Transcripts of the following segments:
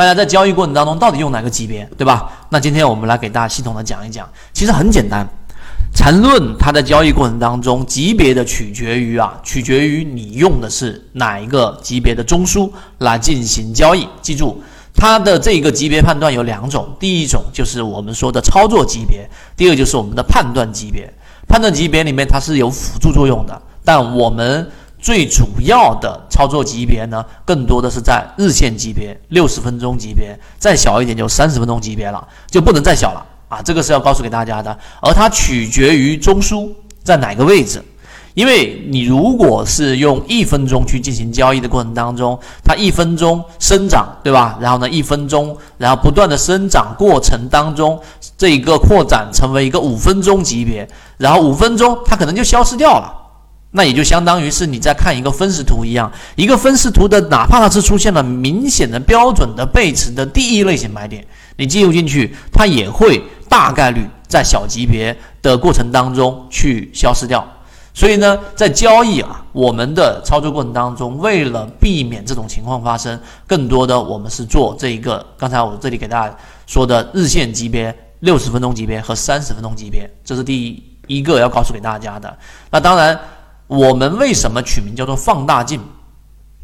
大家在交易过程当中到底用哪个级别，对吧？那今天我们来给大家系统的讲一讲，其实很简单。缠论它在交易过程当中，级别的取决于啊，取决于你用的是哪一个级别的中枢来进行交易。记住，它的这个级别判断有两种，第一种就是我们说的操作级别，第二就是我们的判断级别。判断级别里面它是有辅助作用的，但我们最主要的操作级别呢，更多的是在日线级别、六十分钟级别，再小一点就三十分钟级别了，就不能再小了。啊，这个是要告诉给大家的，而它取决于中枢在哪个位置，因为你如果是用一分钟去进行交易的过程当中，它一分钟生长，对吧？然后呢，一分钟，然后不断的生长过程当中，这一个扩展成为一个五分钟级别，然后五分钟它可能就消失掉了，那也就相当于是你在看一个分时图一样，一个分时图的，哪怕它是出现了明显的标准的背驰的第一类型买点，你进入进去，它也会。大概率在小级别的过程当中去消失掉，所以呢，在交易啊，我们的操作过程当中，为了避免这种情况发生，更多的我们是做这一个，刚才我这里给大家说的日线级别、六十分钟级别和三十分钟级别，这是第一个要告诉给大家的。那当然，我们为什么取名叫做放大镜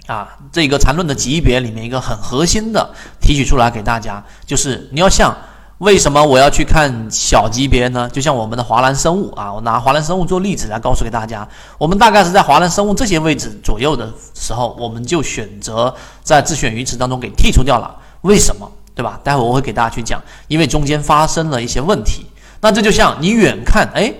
啊？这个缠论的级别里面一个很核心的提取出来给大家，就是你要像。为什么我要去看小级别呢？就像我们的华兰生物啊，我拿华兰生物做例子来告诉给大家，我们大概是在华兰生物这些位置左右的时候，我们就选择在自选鱼池当中给剔除掉了。为什么？对吧？待会我会给大家去讲，因为中间发生了一些问题。那这就像你远看，哎，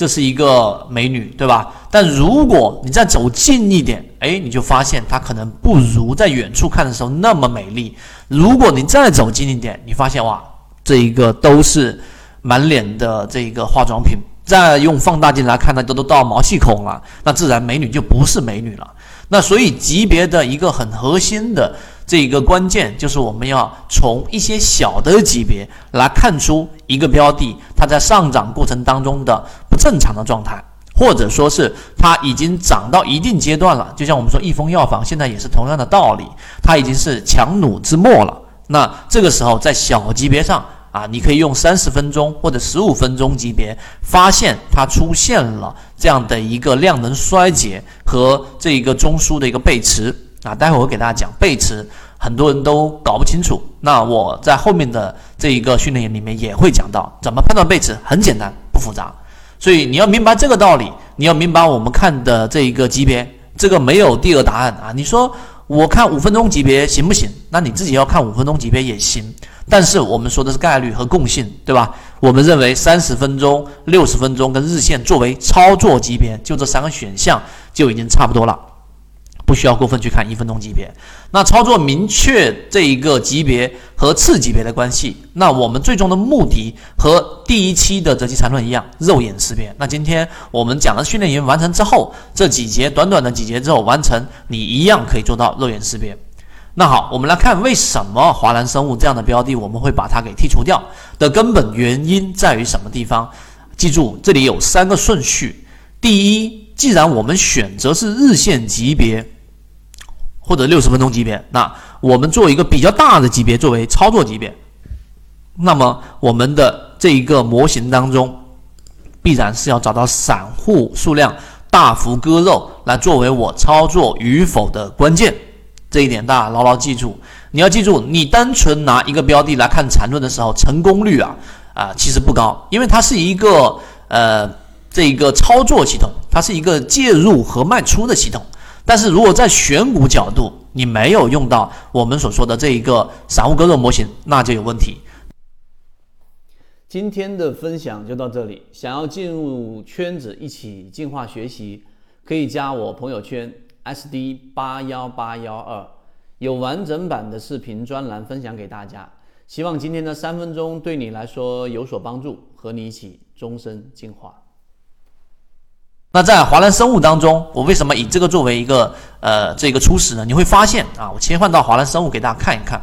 这是一个美女，对吧？但如果你再走近一点，哎，你就发现她可能不如在远处看的时候那么美丽。如果你再走近一点，你发现哇。这一个都是满脸的这个化妆品，再用放大镜来看呢，都都到毛细孔了，那自然美女就不是美女了。那所以级别的一个很核心的这一个关键，就是我们要从一些小的级别来看出一个标的它在上涨过程当中的正常的状态，或者说是它已经涨到一定阶段了。就像我们说益丰药房现在也是同样的道理，它已经是强弩之末了。那这个时候，在小级别上啊，你可以用三十分钟或者十五分钟级别，发现它出现了这样的一个量能衰竭和这一个中枢的一个背驰啊。待会我给大家讲背驰，很多人都搞不清楚。那我在后面的这一个训练营里面也会讲到怎么判断背驰，很简单，不复杂。所以你要明白这个道理，你要明白我们看的这一个级别，这个没有第二答案啊。你说。我看五分钟级别行不行？那你自己要看五分钟级别也行，但是我们说的是概率和共性，对吧？我们认为三十分钟、六十分钟跟日线作为操作级别，就这三个选项就已经差不多了。不需要过分去看一分钟级别，那操作明确这一个级别和次级别的关系，那我们最终的目的和第一期的择机缠论一样，肉眼识别。那今天我们讲的训练营完成之后，这几节短短的几节之后完成，你一样可以做到肉眼识别。那好，我们来看为什么华南生物这样的标的我们会把它给剔除掉的根本原因在于什么地方？记住，这里有三个顺序。第一，既然我们选择是日线级别。或者六十分钟级别，那我们做一个比较大的级别作为操作级别，那么我们的这一个模型当中，必然是要找到散户数量大幅割肉来作为我操作与否的关键，这一点大家牢牢记住。你要记住，你单纯拿一个标的来看缠论的时候，成功率啊啊其实不高，因为它是一个呃这一个操作系统，它是一个介入和卖出的系统。但是如果在选股角度，你没有用到我们所说的这一个散户割肉模型，那就有问题。今天的分享就到这里，想要进入圈子一起进化学习，可以加我朋友圈 SD 八幺八幺二，有完整版的视频专栏分享给大家。希望今天的三分钟对你来说有所帮助，和你一起终身进化。那在华兰生物当中，我为什么以这个作为一个呃这个初始呢？你会发现啊，我切换到华兰生物给大家看一看，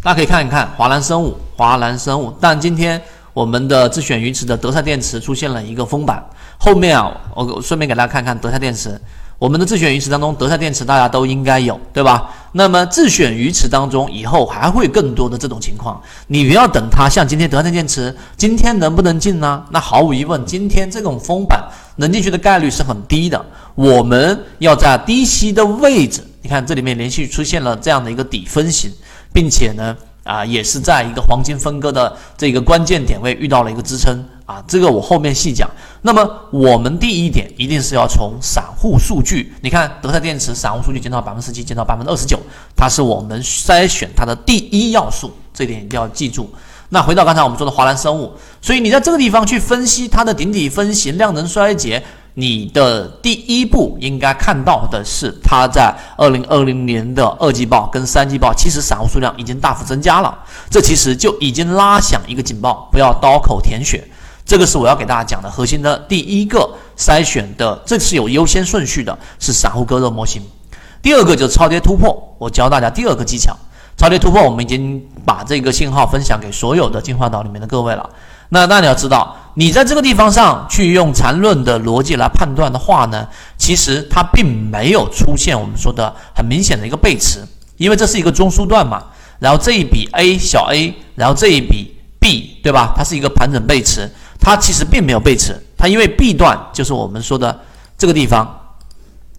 大家可以看一看华兰生物，华兰生物。但今天我们的自选鱼池的德赛电池出现了一个封板，后面啊，我顺便给大家看看德赛电池，我们的自选鱼池当中，德赛电池大家都应该有，对吧？那么自选鱼池当中，以后还会更多的这种情况。你不要等它，像今天德赛电池今天能不能进呢？那毫无疑问，今天这种封板能进去的概率是很低的。我们要在低吸的位置，你看这里面连续出现了这样的一个底分型，并且呢，啊，也是在一个黄金分割的这个关键点位遇到了一个支撑。啊，这个我后面细讲。那么我们第一点一定是要从散户数据，你看德赛电池散户数据减到百分之十七，减到百分之二十九，它是我们筛选它的第一要素，这点一定要记住。那回到刚才我们说的华兰生物，所以你在这个地方去分析它的顶底分型、量能衰竭，你的第一步应该看到的是它在二零二零年的二季报跟三季报，其实散户数量已经大幅增加了，这其实就已经拉响一个警报，不要刀口舔血。这个是我要给大家讲的核心的第一个筛选的，这是有优先顺序的，是散户割肉模型。第二个就是超跌突破，我教大家第二个技巧。超跌突破，我们已经把这个信号分享给所有的进化岛里面的各位了。那那你要知道，你在这个地方上去用缠论的逻辑来判断的话呢，其实它并没有出现我们说的很明显的一个背驰，因为这是一个中枢段嘛。然后这一笔 A 小 a，然后这一笔 B，对吧？它是一个盘整背驰。它其实并没有背驰，它因为 B 段就是我们说的这个地方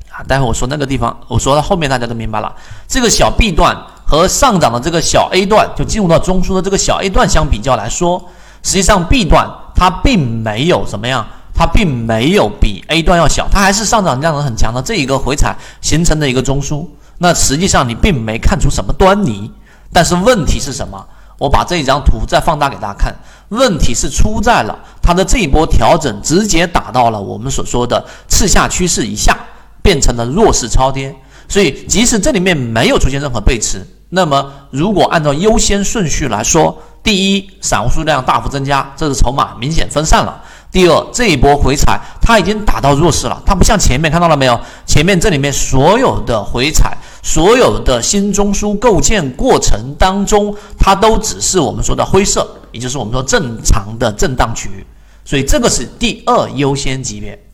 啊，待会我说那个地方，我说到后面大家都明白了。这个小 B 段和上涨的这个小 A 段，就进入到中枢的这个小 A 段相比较来说，实际上 B 段它并没有怎么样，它并没有比 A 段要小，它还是上涨量能很强的这一个回踩形成的一个中枢。那实际上你并没看出什么端倪，但是问题是什么？我把这一张图再放大给大家看。问题是出在了它的这一波调整直接打到了我们所说的次下趋势以下，变成了弱势超跌。所以即使这里面没有出现任何背驰，那么如果按照优先顺序来说，第一，散户数量大幅增加，这是筹码明显分散了；第二，这一波回踩它已经打到弱势了，它不像前面看到了没有？前面这里面所有的回踩。所有的新中枢构建过程当中，它都只是我们说的灰色，也就是我们说正常的震荡区域，所以这个是第二优先级别。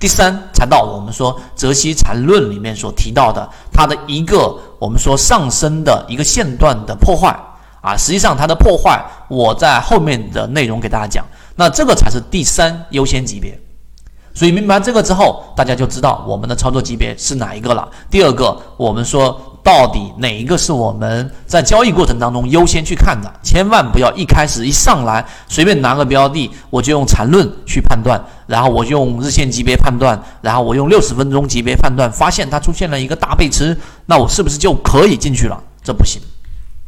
第三才到我们说泽西缠论里面所提到的它的一个我们说上升的一个线段的破坏啊，实际上它的破坏我在后面的内容给大家讲，那这个才是第三优先级别。所以明白这个之后，大家就知道我们的操作级别是哪一个了。第二个，我们说到底哪一个是我们在交易过程当中优先去看的，千万不要一开始一上来随便拿个标的，我就用缠论去判断，然后我用日线级别判断，然后我用六十分钟级别判断，发现它出现了一个大背驰，那我是不是就可以进去了？这不行。